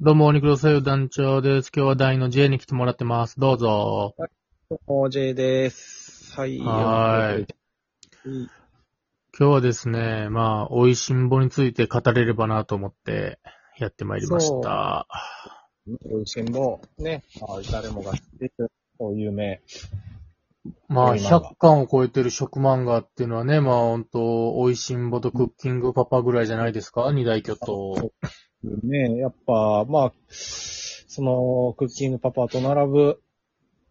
どうも、お肉のさゆ団長です。今日は大の J に来てもらってます。どうぞ。どうも J です。はい。はーいい。今日はですね、まあ、美味しんぼについて語れればなと思ってやってまいりました。おいしんぼ、ね。まあ、誰もが知ってる、有名。まあ、美味しんぼ100巻を超えてる食漫画っていうのはね、まあ、本当美味しんぼとクッキングパパぐらいじゃないですか？二大巨頭。ね、やっぱ、まあ、その、クッキングパパと並ぶ、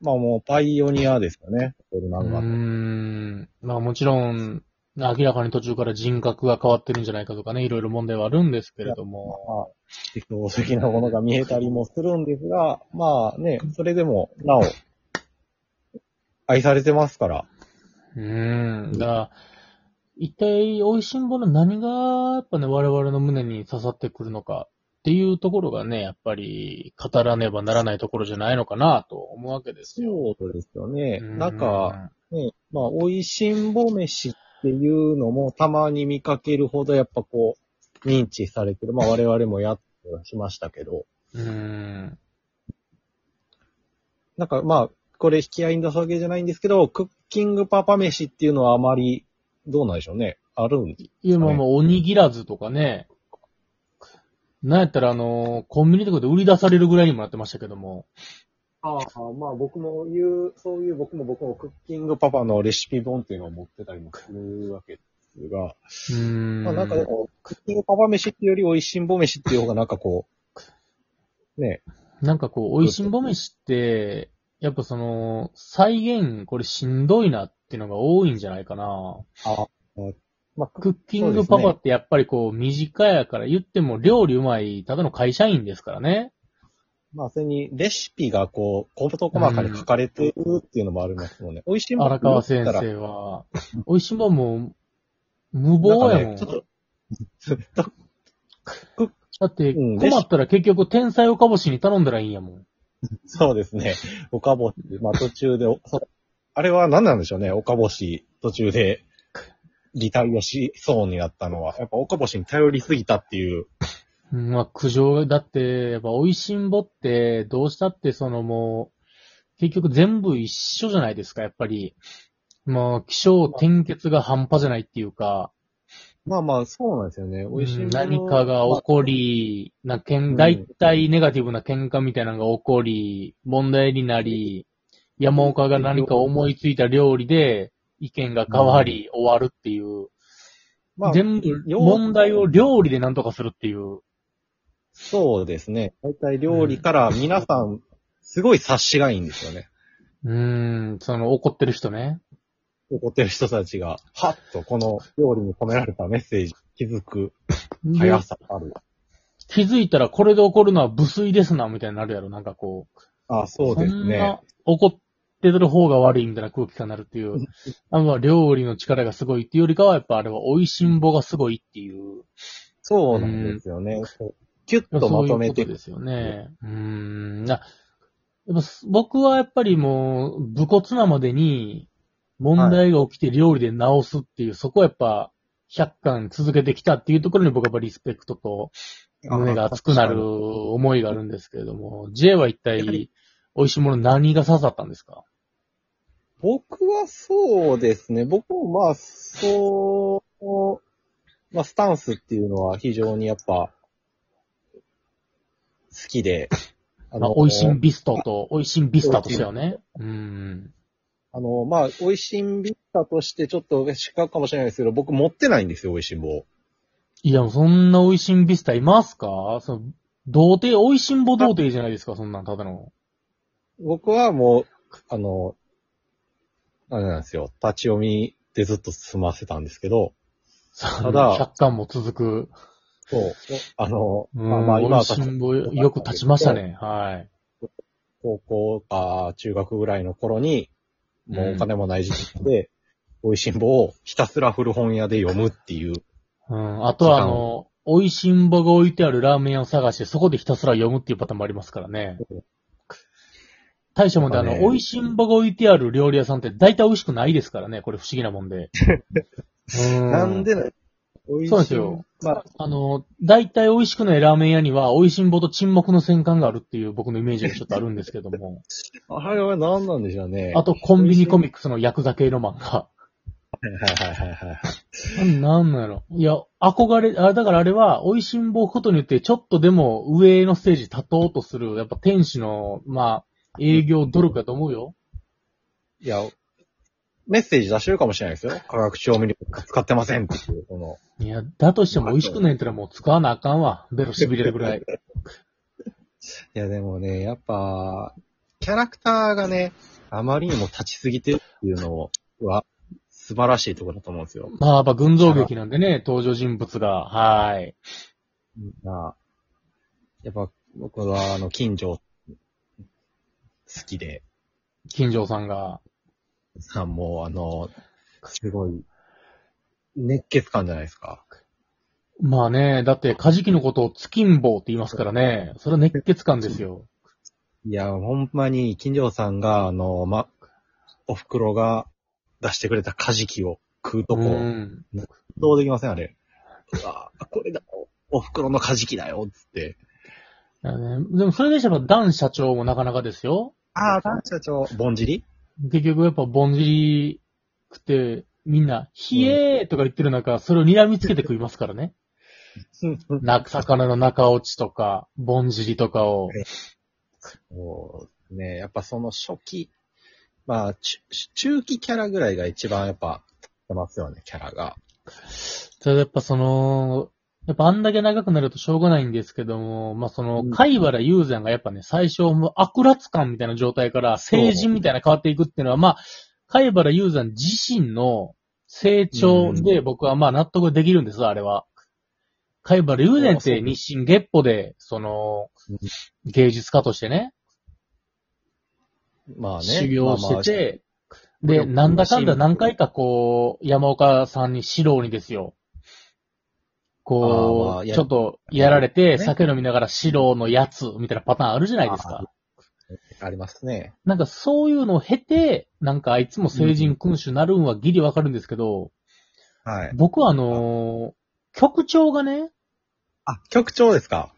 まあもうパイオニアですよね。これんか。ん。まあ、もちろん、明らかに途中から人格が変わってるんじゃないかとかね、いろいろ問題はあるんですけれども。まあ、理想的なものが見えたりもするんですが、まあね、それでも、なお、愛されてますから。うーん。だから、一体、美味しんぼの何が、やっぱね、我々の胸に刺さってくるのかっていうところがね、やっぱり、語らねばならないところじゃないのかなと思うわけですよ。そうですよね。うなんか、、ね、まあ、美味しんぼ飯っていうのもたまに見かけるほどやっぱこう、認知されてる。まあ、我々もやってしましたけど、うーん。なんかまあ、これ引き合いに出すわけじゃないんですけど、クッキングパパ飯っていうのはあまり、どうなんでしょうね。あるんいや、まあまあ、おにぎらずとかね、なんやったらあの、コンビニとかで売り出されるぐらいにもなってましたけども。ああ、まあ僕も言う、そういう僕も僕もクッキングパパのレシピ本っていうのを持ってたりもするわけですが、うーん。まあなんかでも、クッキングパパ飯っていうより美味しんぼ飯っていう方がなんかこう、ね、なんかこう、美味しんぼ飯って、やっぱその、再現、これしんどいなっていうのが多いんじゃないかな。あ、まあ、クッキングパパってやっぱりこう、身近やから言っても料理うまい、ただの会社員ですからね。まあ、それに、レシピがこう、こと細かに書かれてるっていうのもありますもんね。美味しいもの荒川先生は、美味しんぼも無謀やもん。なんかねちょっと、ずっと、だって、うん困ったら結局天才おかぼしに頼んだらいいんやもん。そうですね。おかぼし、まあ途中で、あれは何なんでしょうね。おかぼし、途中で、リタイアしそうになったのは、やっぱおかぼしに頼りすぎたっていう。うんまあ、苦情が、だって、やっぱ美味しんぼって、どうしたってそのもう、結局全部一緒じゃないですか、やっぱり。もう、気象転結が半端じゃないっていうか、まあまあ、そうなんですよね。美味しい何かが起こり、な、けうんん、大体ネガティブな喧嘩みたいなのが起こり、問題になり、山岡が何か思いついた料理で、意見が変わり、終わるっていう。まあ、全部、問題を料理で何とかするっていう。そうですね。大体料理から皆さん、すごい察しがいいんですよね。うーん、その怒ってる人ね。怒ってる人たちが、はっとこの料理に込められたメッセージ気づくで速さある。気づいたらこれで怒るのは無粋ですな、みたいになるやろ。なんかこう。あそうですねそんな。怒ってる方が悪いみたいな空気感になるっていう。あまあ料理の力がすごいっていうよりかは、やっぱあれは美味しんぼがすごいっていう。そうなんですよね。そうキュッとそういうまとめてことですよね。うーん。なやっぱ僕はやっぱりもう、武骨なまでに問題が起きて料理で直すっていう、そこはやっぱ、100巻続けてきたっていうところに僕はやっぱリスペクトと胸が熱くなる思いがあるんですけれども、J は一体美味しいもの何が刺さったんですか？僕はそうですね。僕もまあ、そう、まあ、スタンスっていうのは非常にやっぱ、好きで、あ まあ、美味しんビストと、美味しんビスタとしたよね。うん。あの、まあ、美味しんビッタとしてちょっと失格かもしれないですけど、僕持ってないんですよ、美味しんぼ。いや、そんな美味しんビスタいますか？その童貞、美味しんぼ童貞じゃないですか、そんなん、ただの。僕はもう、あの、あれなんですよ、立ち読みでずっと済ませたんですけど、ただ100巻も続く。そう、あの、うん、まあまあ今は美味しんぼよく立ちましたね。はい。高校か中学ぐらいの頃に、もうお金もない時期で、美味しんぼをひたすら古本屋で読むっていう。うん。あとは、あの、美味しんぼが置いてあるラーメン屋を探して、そこでひたすら読むっていうパターンもありますからね。大将もで、あの、美味しんぼが置いてある料理屋さんって大体美味しくないですからね。これ不思議なもんで。うん。なんでな、美味しい。そうですよ。まあ、あの、大体美味しくないラーメン屋には、美味しんぼと沈黙の戦艦があるっていう僕のイメージがちょっとあるんですけども。あれは何なんでしょうね。あと、コンビニコミックスのヤクザ系の漫画。はいはいはいはいはい。なんなんやろ。いや、憧れ、あ、だからあれは、美味しんぼうことによって、ちょっとでも上のステージ立とうとする、やっぱ天使の、まあ、営業努力だと思うよ。いや、メッセージ出してるかもしれないですよ。化学調味料使ってませんっていう、この。いや、だとしても美味しくないったらもう使わなあかんわ。ベロ痺れるぐらい。いやでもね、やっぱ、キャラクターがね、あまりにも立ちすぎてるっていうのは、素晴らしいところだと思うんですよ。まあ、やっぱ群像劇なんでね、登場人物が。はい。まあ、やっぱ、僕は、あの、近所、好きで、金城さんが。さんも、あの、すごい、熱血感じゃないですか。まあね、だって、カジキのことを月んぼうって言いますからね。それは熱血感ですよ。いや、ほんまに、金城さんが、あの、ま、お袋が出してくれたカジキを食うとうこ、ん。どうできませんあれ。うわこれだ、お袋のカジキだよ、つって。ねでも、それでしたら、ダン社長もなかなかですよ。ああ、男社長、ぼんじり？結局、やっぱ、ぼんじり食って、みんな、ひえーとか言ってる中、それを睨みつけて食いますからね。な、魚の中落ちとか、ぼんじりとかを。そうね、やっぱその初期、まあ、中中期キャラぐらいが一番やっぱ、立ってますよね、キャラが。それでやっぱその、やっぱあんだけ長くなるとしょうがないんですけども、まあそのうん、貝原雄山がやっぱね、最初もう悪辣感みたいな状態から成人みたいな変わっていくっていうのは、まあ、貝原雄山自身の成長で僕はまあ納得できるんです、あれは。貝原雄山って日進月歩で、そのうん、芸術家としてね、まあね。修行してて、まあまあで、なんだかんだ何回かこう、山岡さんに指導にですよ。こう、ちょっとやられて、ね酒飲みながら指導のやつ、みたいなパターンあるじゃないですか。ありますね。なんかそういうのを経て、なんかあいつも成人君主なるんはギリわかるんですけど、はい。僕はあのー局長がね、あ、局長ですか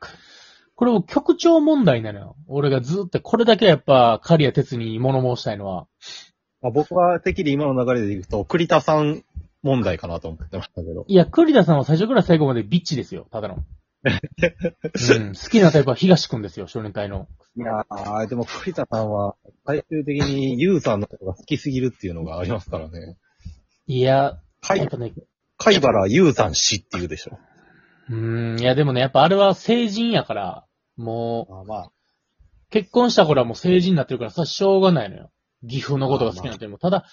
これも局長問題なのよ。俺がずっと、これだけはやっぱ、刈谷哲に物申したいのは。まあ、僕はてっきり今の流れでいくと、栗田さん問題かなと思ってましたけど。いや、栗田さんは最初から最後までビッチですよ、ただの。うん、好きなタイプは東くんですよ、少年隊の。いやー、でも栗田さんは、最終的にユウさんのことが好きすぎるっていうのがありますからね。いや、や貝っぱね、貝原雄山氏っていうでしょ。うーん、いやでもね、やっぱあれは成人やから、もう、まあまあ。結婚した頃はもう成人になってるからさ、しょうがないのよ。岐阜のことが好きになっても。ただ、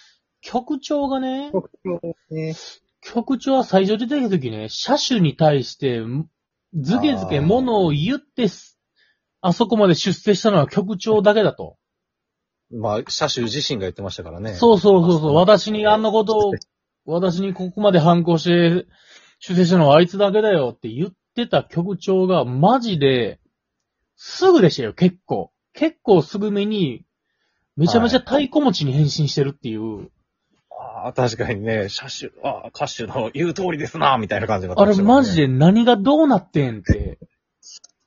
局長がね、局長ね。局長は最初出てきた時ね、車種に対して、ずけずけ物を言ってす、あそこまで出世したのは局長だけだと。まあ、車種自身が言ってましたからね。そうそうそうそう。私にあんなことを、私にここまで反抗して、出世したのはあいつだけだよって言ってた局長が、マジで、すぐでしたよ、結構。結構すぐめに、めちゃめちゃ太鼓持ちに変身してるっていう。ああ、確かにね、車種、ああ、歌手の言う通りですな、みたいな感じが、あれマジ。で何がどうなってんって。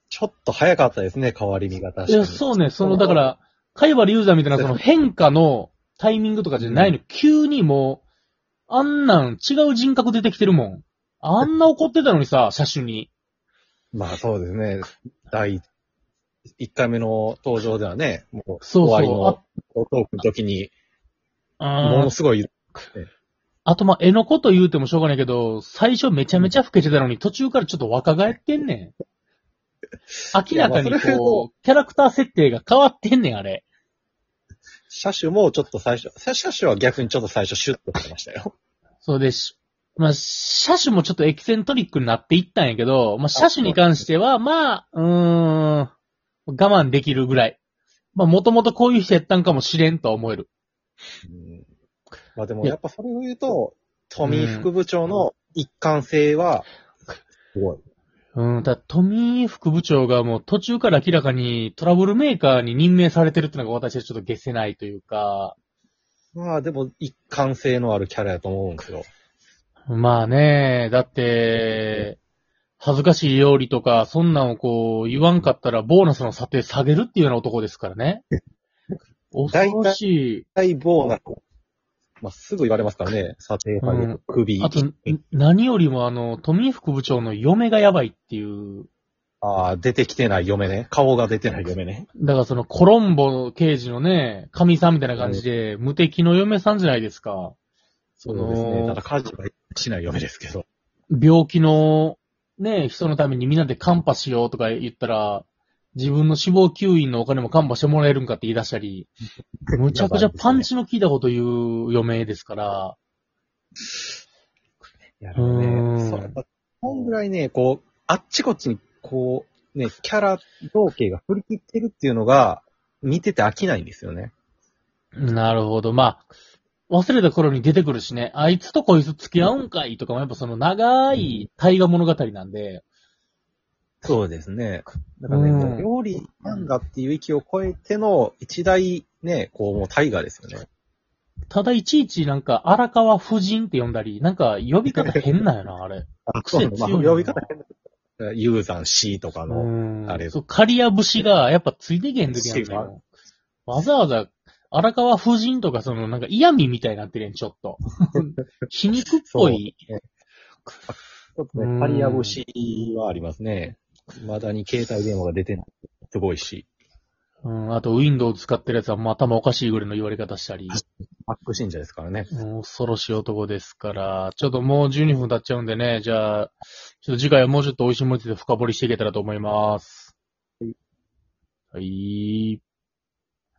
ちょっと早かったですね、変わり身が確いや、かに。そうね、その、だから、貝ーザーみたいなその変化のタイミングとかじゃないの、急にもう、あんなん違う人格出てきてるもん。あんな怒ってたのにさ、車種に。まあそうですね。第1回目の登場ではね、もう、そうそう終わりのトークの時に、もあのすごい、あと、まあ、絵のこと言うてもしょうがないけど、最初めちゃめちゃ老けてたのに、途中からちょっと若返ってんねん。明らかにこう、キャラクター設定が変わってんねん、あれ。車種もちょっと最初、車種は逆にちょっと最初シュッとしてましたよ。そうでし、まあ、車種もちょっとエキセントリックになっていったんやけど、まあ、車種に関しては、まあ、うーん、我慢できるぐらい。まあ、もともとこういう人やったんかもしれんとは思える。うんまあでもやっぱそれを言うと、富井副部長の一貫性は、すごい。うん、だ富井副部長がもう途中から明らかにトラブルメーカーに任命されてるっていうのが私はちょっと消せないというか、まあでも一貫性のあるキャラやと思うんですよ。まあね、だって、恥ずかしい料理とか、そんなんをこう、言わんかったら、ボーナスの査定下げるっていうような男ですからね。恐ろしい。大ボーナス。まあ、すぐ言われますからね。査定下げうん、首。あと、ん何よりもあの、富井副部長の嫁がやばいっていう、ああ、出てきてない嫁ね。顔が出てない嫁ね。だからそのコロンボ刑事のね、神さんみたいな感じで、無敵の嫁さんじゃないですか。そそうですね。のただ、家事はしない嫁ですけど。病気のね、人のためにみんなでカンパしようとか言ったら、自分の死亡吸引のお金もカンパしてもらえるんかって言い出したり、むちゃくちゃパンチの効いたこと言う嫁ですから、いや、でもうーんね、そう、やっぱ、こんぐらいね、こう、あっちこっちに、こう、ね、キャラ造形が振り切ってるっていうのが、見てて飽きないんですよね。なるほど。まあ、忘れた頃に出てくるしね、あいつとこいつ付き合うんかいとかもやっぱその長い大河物語なんで、そうですね。だからね、うんもう料理漫画っていう域を超えての一大、ね、こう、もう大河ですよね。ただいちいちなんか荒川夫人って呼んだり、なんか呼び方変なんよな、あれ。あ癖強いな呼び方変だけどユーザン C とかうの、んあれそう、刈谷節がやっぱついてけん時やん。わざわざ荒川夫人とかそのなんか嫌味みたいになってるやん、ちょっと。皮肉っぽい。ちょっとうんね、パリア節はありますね。まだに携帯電話が出てない。すごいし。うん、あと、Windows 使ってるやつはもう頭おかしいぐらいの言われ方したり。マック信者ですからね。恐ろしい男ですから、ちょっともう12分経っちゃうんでね、じゃあ、ちょっと次回はもうちょっと美味しいものについて深掘りしていけたらと思います。はい。